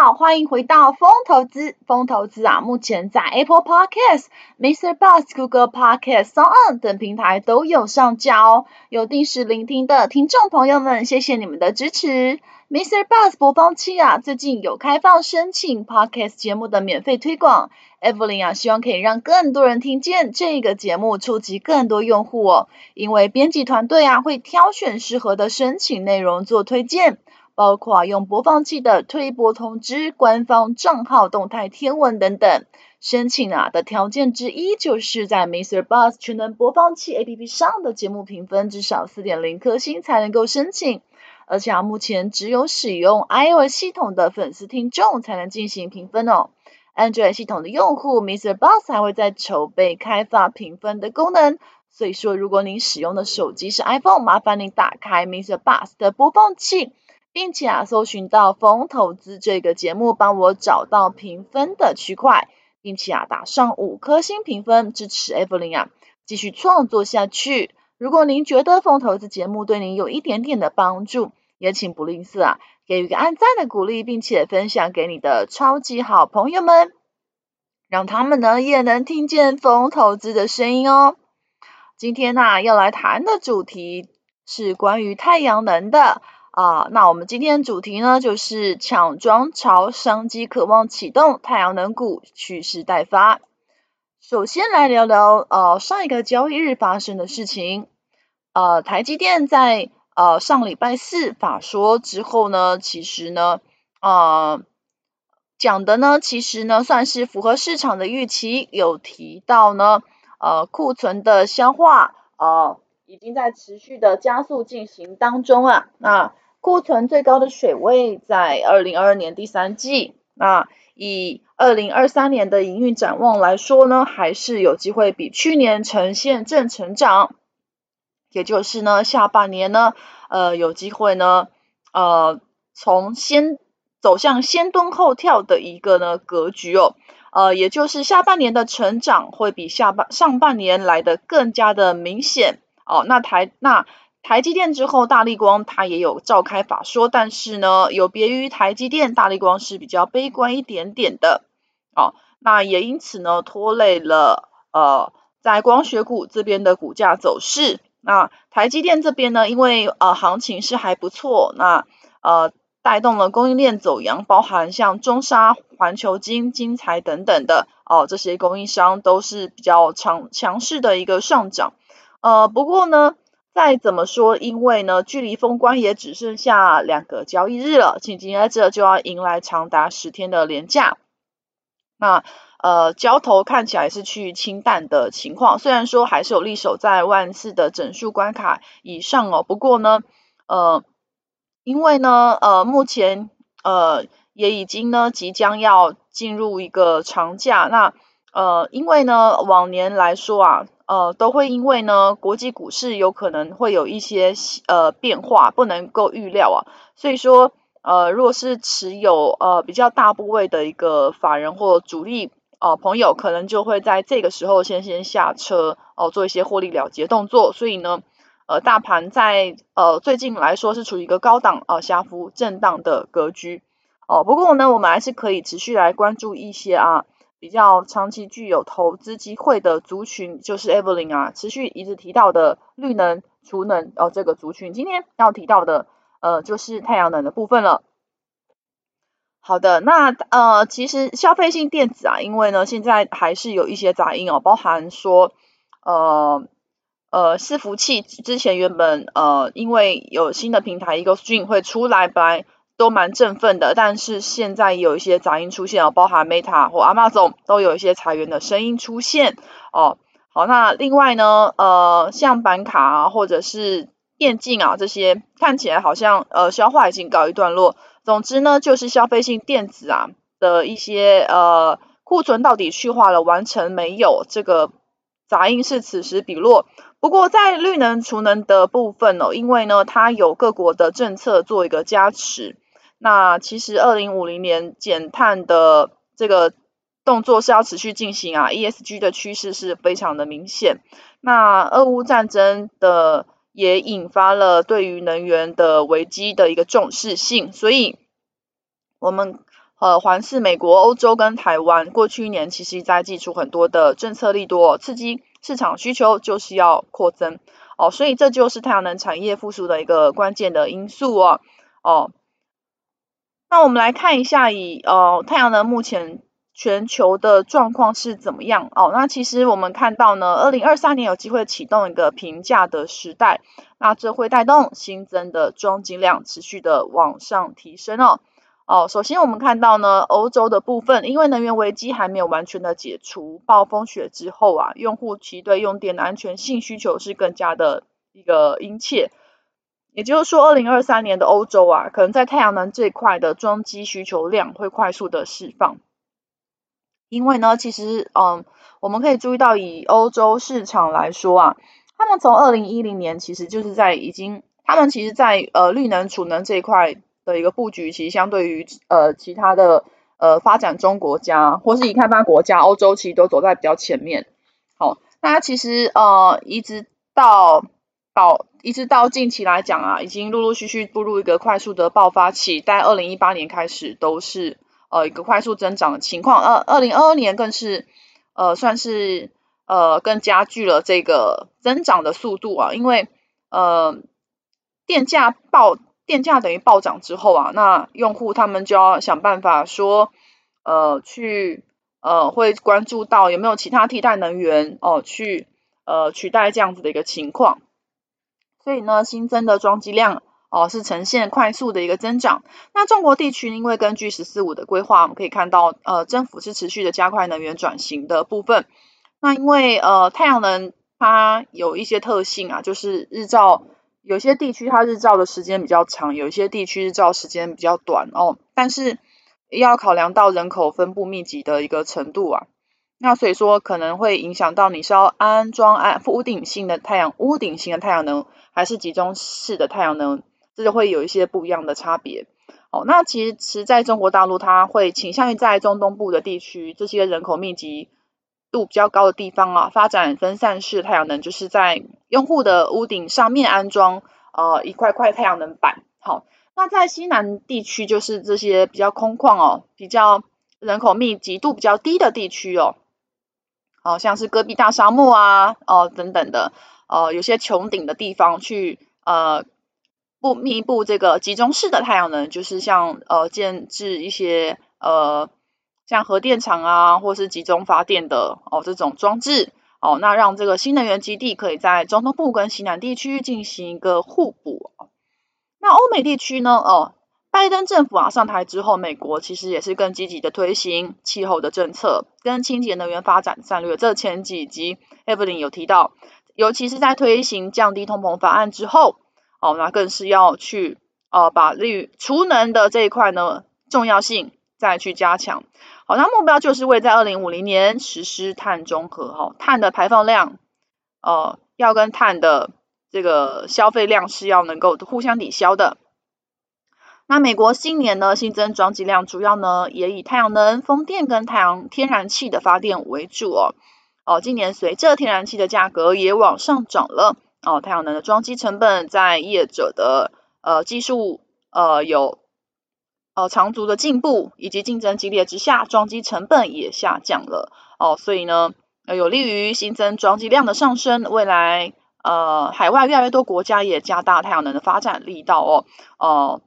好，欢迎回到风投资。风投资啊，目前在 Apple Podcast、Mr. Bus、Google Podcast、s o n 等平台都有上架哦。有定时聆听的听众朋友们，谢谢你们的支持。Mr. Bus 播放器啊，最近有开放申请 Podcast 节目的免费推广。Evelyn 啊，希望可以让更多人听见这个节目，触及更多用户哦。因为编辑团队啊，会挑选适合的申请内容做推荐。包括用播放器的推播通知、官方账号动态贴文等等。申请啊的条件之一，就是在 Mister Bus 全能播放器 APP 上的节目评分至少四点零颗星才能够申请。而且啊，目前只有使用 iOS 系统的粉丝听众才能进行评分哦。Android 系统的用户 miss Bus 还会在筹备开发评分的功能。所以说，如果您使用的手机是 iPhone，麻烦您打开 miss Bus 的播放器。并且啊，搜寻到“风投资”这个节目，帮我找到评分的区块，并且啊，打上五颗星评分，支持 Evelyn 啊，继续创作下去。如果您觉得“风投资”节目对您有一点点的帮助，也请不吝啬啊，给予个按赞的鼓励，并且分享给你的超级好朋友们，让他们呢也能听见“风投资”的声音哦。今天呢、要来谈的主题是关于太阳能的。啊，那我们今天主题呢，就是抢装潮，商机渴望启动，太阳能股蓄势待发。首先来聊聊呃上一个交易日发生的事情。呃，台积电在呃上礼拜四法说之后呢，其实呢，呃讲的呢，其实呢算是符合市场的预期，有提到呢，呃库存的消化呃已经在持续的加速进行当中啊，那。库存最高的水位在二零二二年第三季，那以二零二三年的营运展望来说呢，还是有机会比去年呈现正成长，也就是呢下半年呢，呃有机会呢，呃从先走向先蹲后跳的一个呢格局哦，呃也就是下半年的成长会比下半上半年来得更加的明显。哦，那台那。台积电之后，大立光它也有召开法说，但是呢，有别于台积电，大立光是比较悲观一点点的，哦，那也因此呢，拖累了呃，在光学股这边的股价走势。那台积电这边呢，因为呃行情是还不错，那呃带动了供应链走扬，包含像中沙、环球晶、晶材等等的哦，这些供应商都是比较强强势的一个上涨。呃，不过呢。再怎么说，因为呢，距离封关也只剩下两个交易日了，紧接着就要迎来长达十天的连假。那呃，交投看起来是趋于清淡的情况，虽然说还是有力守在万四的整数关卡以上哦。不过呢，呃，因为呢，呃，目前呃也已经呢即将要进入一个长假，那呃，因为呢往年来说啊。呃，都会因为呢，国际股市有可能会有一些呃变化，不能够预料啊。所以说，呃，如果是持有呃比较大部位的一个法人或主力呃朋友，可能就会在这个时候先先下车哦，呃，做一些获利了结动作。所以呢，呃，大盘在呃最近来说是处于一个高档呃小幅震荡的格局哦，呃。不过呢，我们还是可以持续来关注一些啊。比较长期具有投资机会的族群，就是 Evelyn 啊，持续一直提到的绿能、储能哦，这个族群。今天要提到的呃，就是太阳能的部分了。好的，那呃，其实消费性电子啊，因为呢，现在还是有一些杂音哦，包含说呃呃伺服器之前原本呃因为有新的平台 Ecostream 会出来，本来都蛮振奋的，但是现在有一些杂音出现哦，包含 Meta 或 Amazon 都有一些裁员的声音出现哦。好，那另外呢，呃，像板卡啊，或者是电竞啊这些，看起来好像呃消化已经告一段落。总之呢，就是消费性电子啊的一些呃库存到底去化了完成没有？这个杂音是此时彼落。不过在绿能储能的部分哦，因为呢它有各国的政策做一个加持，那其实二零五零年减碳的这个动作是要持续进行啊，ESG 的趋势是非常的明显。那俄乌战争的。也引发了对于能源的危机的一个重视性，所以我们呃环视美国、欧洲跟台湾，过去一年其实在祭出很多的政策利多，刺激市场需求，就是要扩增哦，所以这就是太阳能产业复苏的一个关键的因素哦哦。那我们来看一下以，呃太阳能目前。全球的状况是怎么样？哦，那其实我们看到呢，二零二三年有机会启动一个平价的时代，那这会带动新增的装机量持续的往上提升哦。哦，首先我们看到呢，欧洲的部分，因为能源危机还没有完全的解除，暴风雪之后啊，用户其对用电的安全性需求是更加的一个殷切。也就是说，二零二三年的欧洲啊，可能在太阳能这一块的装机需求量会快速的释放。因为呢，其实，嗯，我们可以注意到，以欧洲市场来说啊，他们从二零一零年其实就是在已经，他们其实在呃绿能储能这一块的一个布局，其实相对于呃其他的呃发展中国家或是已开发国家，欧洲其实都走在比较前面。好，那其实呃一直到到一直到近期来讲啊，已经陆陆续续步入一个快速的爆发期，在二零一八年开始都是。呃，一个快速增长的情况，二二零二二年更是呃算是呃更加剧了这个增长的速度啊，因为呃电价暴电价等于暴涨之后啊，那用户他们就要想办法说呃去呃会关注到有没有其他替代能源哦、去呃取代这样子的一个情况，所以呢新增的装机量。哦，是呈现快速的一个增长。那中国地区，因为根据“十四五”的规划，我们可以看到，呃，政府是持续的加快能源转型的部分。那因为呃，太阳能它有一些特性啊，就是日照，有些地区它日照的时间比较长，有一些地区日照时间比较短哦。但是要考量到人口分布密集的一个程度啊，那所以说可能会影响到你是要安装安屋顶型的太阳屋顶型的太阳能，还是集中式的太阳能。这就会有一些不一样的差别。哦，那其实，其实在中国大陆，它会倾向于在中东部的地区，这些人口密集度比较高的地方啊，发展分散式太阳能，就是在用户的屋顶上面安装呃一块块太阳能板。好，那在西南地区，就是这些比较空旷哦，比较人口密集度比较低的地区哦，好像是戈壁大沙漠啊，哦等等的，呃，有些穹顶的地方去呃。不密布这个集中式的太阳能，就是像呃建置一些呃像核电厂啊，或是集中发电的哦这种装置哦，那让这个新能源基地可以在中东部跟西南地区进行一个互补。那欧美地区呢？哦，拜登政府啊上台之后，美国其实也是更积极的推行气候的政策跟清洁能源发展战略。这前几集 Evelyn 有提到，尤其是在推行降低通膨法案之后。哦，那更是要去呃把绿储能的这一块呢重要性再去加强。好，那目标就是为在二零五零年实施碳中和。哈、哦，碳的排放量呃要跟碳的这个消费量是要能够互相抵消的。那美国新年呢新增装机量主要呢也以太阳能、风电跟太阳天然气的发电为主哦。哦，今年随着天然气的价格也往上涨了。哦，太阳能的装机成本在业者的呃技术呃有呃长足的进步，以及竞争激烈之下，装机成本也下降了。哦，所以呢，有利于新增装机量的上升。未来呃，海外越来越多国家也加大太阳能的发展力道哦。哦、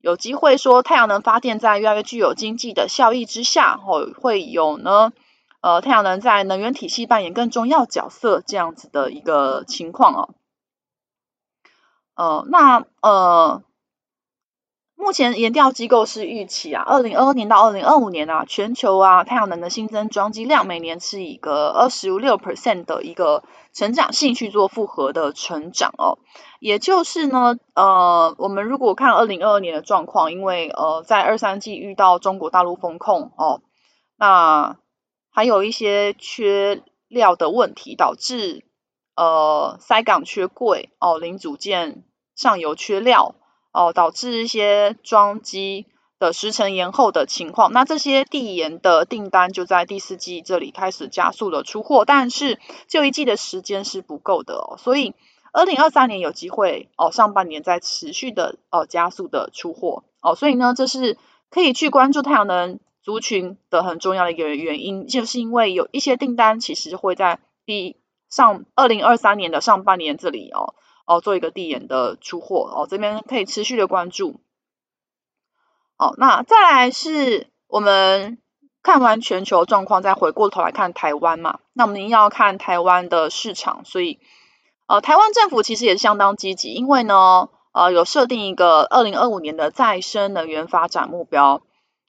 有机会说太阳能发电在越来越具有经济的效益之下，哦，会有呢，呃，太阳能在能源体系扮演更重要角色这样子的一个情况哦。呃，那呃。目前研调机构是预期啊，二零二二年到二零二五年啊，全球啊太阳能的新增装机量每年是一个二十六 percent 的一个成长性去做复合的成长哦。也就是呢，呃，我们如果看二零二二年的状况，因为呃在二三季遇到中国大陆封控哦，那还有一些缺料的问题，导致呃塞港缺柜哦，零组件上游缺料。哦，导致一些装机的时程延后的情况。那这些递延的订单就在第四季这里开始加速了出货，但是就一季的时间是不够的哦。所以二零二三年有机会哦，上半年在持续的哦加速的出货哦。所以呢，这是可以去关注太阳能族群的很重要的一个原因，就是因为有一些订单其实会在第上二零二三年的上半年这里哦。哦，做一个递延的出货哦，这边可以持续的关注。哦，那再来是我们看完全球状况，再回过头来看台湾嘛。那我们要看台湾的市场，所以呃，台湾政府其实也是相当积极，因为呢，呃，有设定一个二零二五年的再生能源发展目标。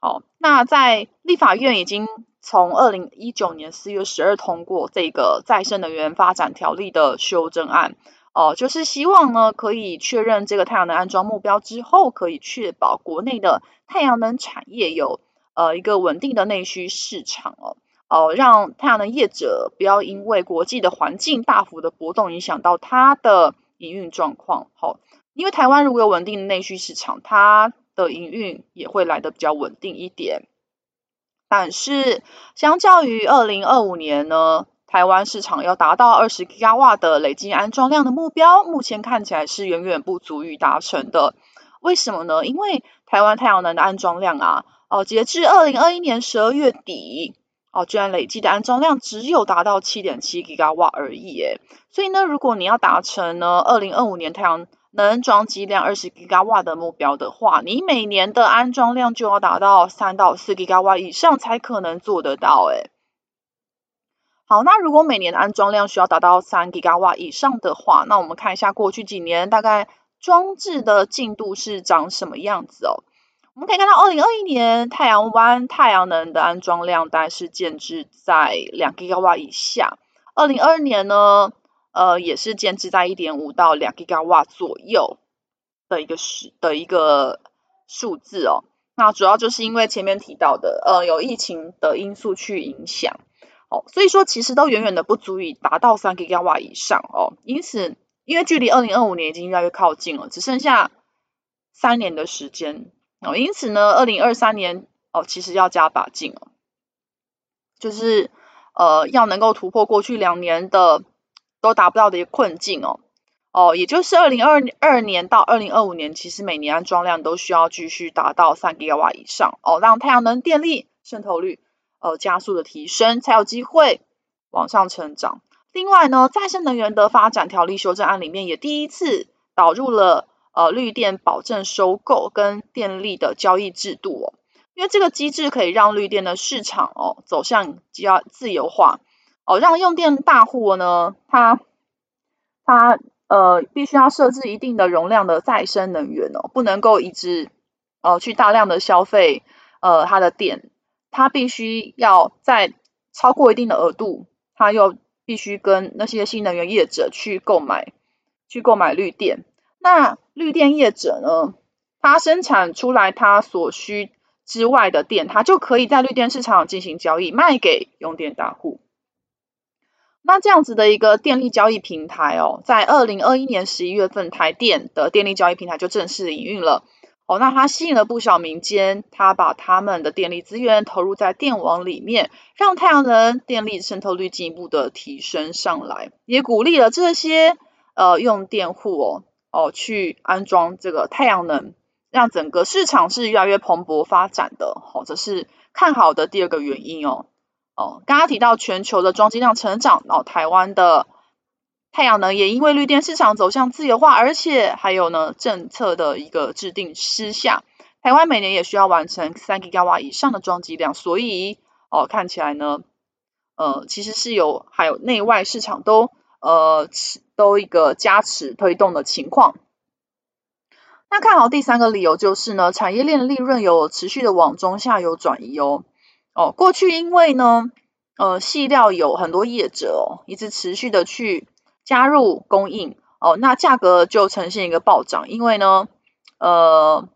哦，那在立法院已经从二零一九年四月十二通过这个再生能源发展条例的修正案。哦，就是希望呢，可以确认这个太阳能安装目标之后，可以确保国内的太阳能产业有呃一个稳定的内需市场哦，哦，让太阳能业者不要因为国际的环境大幅的波动，影响到它的营运状况。好、因为台湾如果有稳定的内需市场，它的营运也会来得比较稳定一点。但是，相较于二零二五年呢，台湾市场要达到二十吉瓦的累计安装量的目标，目前看起来是远远不足以达成的。为什么呢？因为台湾太阳能的安装量啊，哦，截至二零二一年十二月底，哦，居然累计的安装量只有达到七点七吉瓦而已。诶，所以呢，如果你要达成呢二零二五年太阳能装机量二十吉瓦的目标的话，你每年的安装量就要达到三到四吉瓦以上才可能做得到。诶。好，那如果每年的安装量需要达到三吉瓦以上的话，那我们看一下过去几年大概装置的进度是长什么样子哦。我们可以看到，二零二一年太阳湾太阳能的安装量大概是建置在两吉瓦以下，二零二二年呢，呃，也是建置在一点五到两吉瓦左右的一个数的一个数字哦。那主要就是因为前面提到的，呃，有疫情的因素去影响。所以说其实都远远的不足以达到三吉瓦以上哦，因此因为距离二零二五年已经越来越靠近了，只剩下三年的时间哦，因此呢，二零二三年哦，其实要加把劲哦，就是呃要能够突破过去两年的都达不到的一个困境哦，哦，也就是二零二二年到二零二五年，其实每年安装量都需要继续达到三吉瓦以上哦，让太阳能电力渗透率。呃，加速的提升才有机会往上成长。另外呢，再生能源的发展条例修正案里面也第一次导入了呃绿电保证收购跟电力的交易制度哦，因为这个机制可以让绿电的市场哦走向比较自由化哦，让用电大户呢，它它呃必须要设置一定的容量的再生能源哦，不能够一直呃去大量的消费呃它的电。它必须要在超过一定的额度，它又必须跟那些新能源业者去购买，去购买绿电。那绿电业者呢，它生产出来它所需之外的电，它就可以在绿电市场进行交易，卖给用电大户。那这样子的一个电力交易平台哦，在二零二一年十一月份，台电的电力交易平台就正式营运了。哦，那它吸引了不少民间，它把他们的电力资源投入在电网里面，让太阳能电力渗透率进一步的提升上来，也鼓励了这些呃用电户哦哦去安装这个太阳能，让整个市场是越来越蓬勃发展的。好、哦，这是看好的第二个原因哦。哦，刚刚提到全球的装机量成长，然后台湾的。太阳能也因为绿电市场走向自由化，而且还有呢政策的一个制定之下，台湾每年也需要完成三吉瓦以上的装机量，所以哦，看起来呢，呃，其实是有还有内外市场都呃都一个加持推动的情况。那看好第三个理由就是呢，产业链的利润有持续的往中下游转移哦。哦，过去因为呢，呃，细料有很多业者哦，一直持续的去加入供应哦，那价格就呈现一个暴涨。因为呢，呃，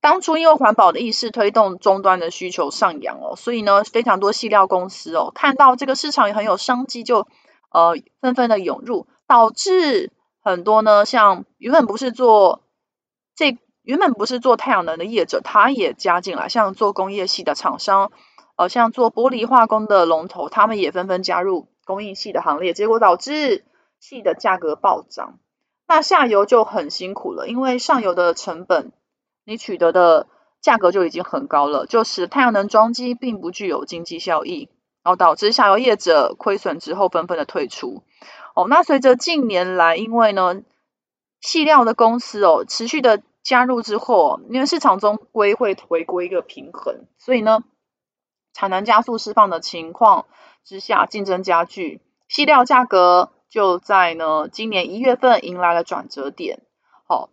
当初因为环保的意识推动终端的需求上扬哦，所以呢，非常多细料公司哦，看到这个市场也很有商机，就呃纷纷的涌入，导致很多呢，像原本不是做这原本不是做太阳能的业者，他也加进来，像做工业系的厂商，呃，像做玻璃化工的龙头，他们也纷纷加入供应系的行列，结果导致系的价格暴涨。那下游就很辛苦了，因为上游的成本你取得的价格就已经很高了，就使太阳能装机并不具有经济效益，然后导致下游业者亏损之后纷纷的退出。哦，那随着近年来，因为呢。矽料的公司哦，持续的加入之后，因为市场终归会回归一个平衡，所以呢，产能加速释放的情况之下，竞争加剧，细料价格就在呢今年一月份迎来了转折点。好，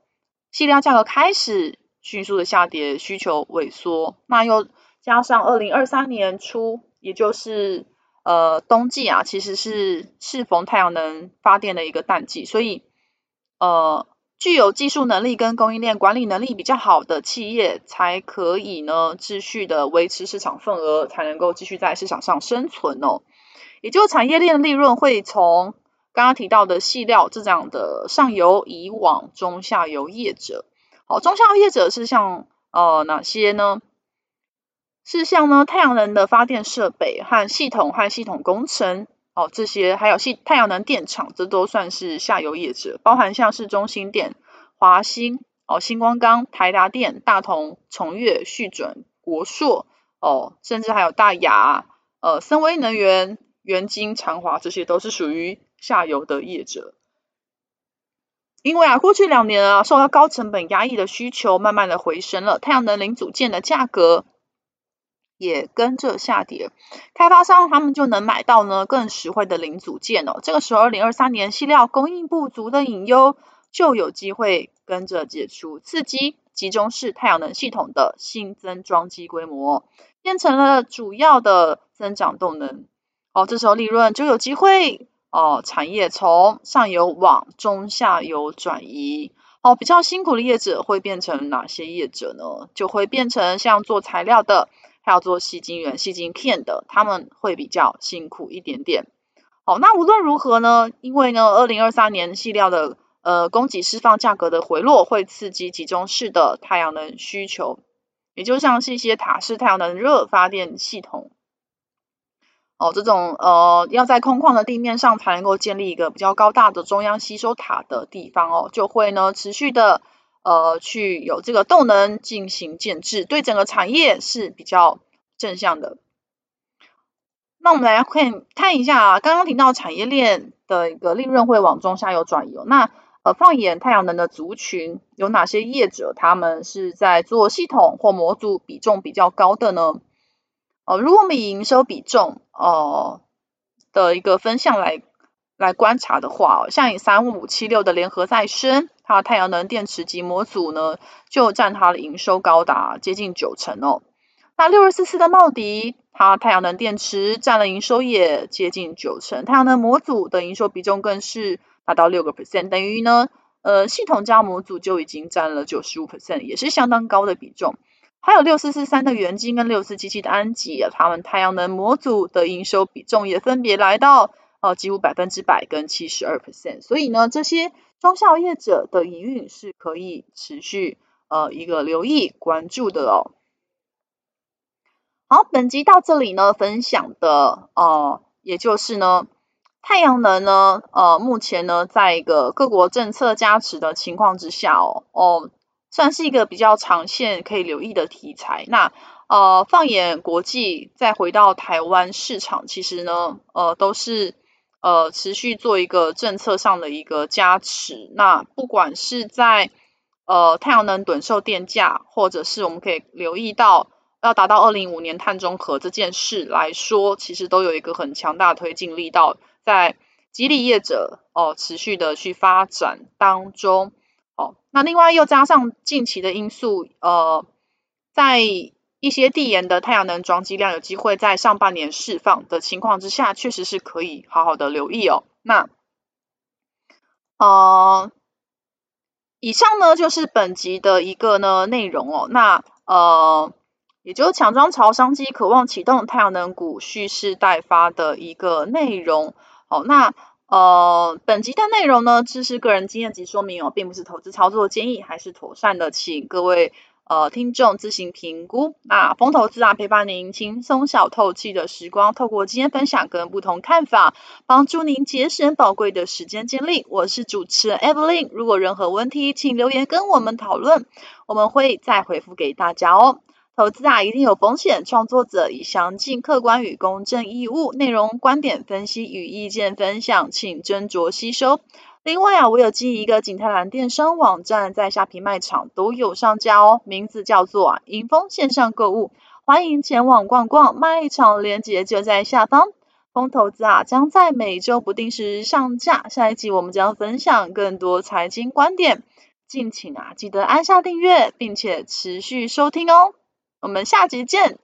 细料价格开始迅速的下跌，需求萎缩，那又加上二零二三年初，也就是呃冬季啊，其实是适逢太阳能发电的一个淡季，所以。呃，具有技术能力跟供应链管理能力比较好的企业，才可以呢，继续的维持市场份额，才能够继续在市场上生存哦。也就产业链的利润会从刚刚提到的细料这样的上游移往中下游业者。好，中下游业者是像呃哪些呢？是像呢太阳能的发电设备和系统和系统工程。哦，这些还有系太阳能电厂，这都算是下游业者，包含像是中兴电、华兴、哦新光钢、台达电、大同、崇越、旭准、国硕，哦，甚至还有大亚、呃森威能源、元晶、长华，这些都是属于下游的业者。因为啊，过去两年啊，受到高成本压抑的需求，慢慢的回升了，太阳能零组件的价格。也跟着下跌，开发商他们就能买到呢更实惠的零组件哦。这个时候，二零二三年矽料供应不足的隐忧就有机会跟着解除，刺激集中式太阳能系统的新增装机规模，变成了主要的增长动能。哦，这时候利润就有机会哦，产业从上游往中下游转移。哦，比较辛苦的业者会变成哪些业者呢？就会变成像做材料的。还要做矽晶圆、矽晶片的，他们会比较辛苦一点点。好，那无论如何呢，因为呢，二零二三年矽料的呃供给释放价格的回落，会刺激集中式的太阳能需求，也就像是一些塔式太阳能热发电系统。哦，这种呃要在空旷的地面上才能够建立一个比较高大的中央吸收塔的地方哦，就会呢持续的。呃，去有这个动能进行建制，对整个产业是比较正向的。那我们来看看一下啊，刚刚提到产业链的一个利润会往中下游转移。那呃，放眼太阳能的族群，有哪些业者他们是在做系统或模组比重比较高的呢？呃，如果我们以营收比重呃的一个分项来来观察的话，像以三五七六的联合再生。它太阳能电池及模组呢，就占它的营收高达接近九成哦。那六二四四的茂迪，它太阳能电池占了营收也接近九成，太阳能模组的营收比重更是达到六个 percent，等于呢，呃，系统加模组就已经占了九十五 percent，也是相当高的比重。还有六四四三的元晶跟六四七七的安吉，他们太阳能模组的营收比重也分别来到呃几乎百分之百跟七十二 percent，所以呢，这些。中小业者的营运是可以持续呃一个留意关注的哦。好，本集到这里呢，分享的呃也就是呢，太阳能呢呃目前呢在一个各国政策加持的情况之下哦哦，算是一个比较长线可以留意的题材。那呃放眼国际，再回到台湾市场，其实呢呃都是。呃，持续做一个政策上的一个加持。那不管是在呃太阳能趸售电价，或者是我们可以留意到要达到二零五年碳中和这件事来说，其实都有一个很强大推进力道，在激励业者哦、持续的去发展当中。哦，那另外又加上近期的因素，呃，在一些递延的太阳能装机量有机会在上半年释放的情况之下，确实是可以好好的留意哦。那，呃，以上呢就是本集的一个呢内容哦。那呃，也就是强装潮商机渴望启动太阳能股蓄势待发的一个内容。哦，那。呃，本集的内容呢，只是个人经验及说明哦，并不是投资操作建议，还是妥善的，请各位呃听众自行评估。那风投资啊，陪伴您轻松小透气的时光，透过今天分享跟不同看法，帮助您节省宝贵的时间精力。我是主持人 Evelyn，如果任何问题，请留言跟我们讨论，我们会再回复给大家哦。投资啊，一定有风险。创作者以详尽、客观与公正义务，内容、观点分析与意见分享，请斟酌吸收。另外啊，我有经营一个景泰蓝电商网站，在虾皮卖场都有上架哦，名字叫做啊莹丰线上购物，欢迎前往逛逛。卖场链接就在下方。风投资啊，将在每周不定时上架。下一集我们将分享更多财经观点，敬请啊记得按下订阅，并且持续收听哦。我们下集见。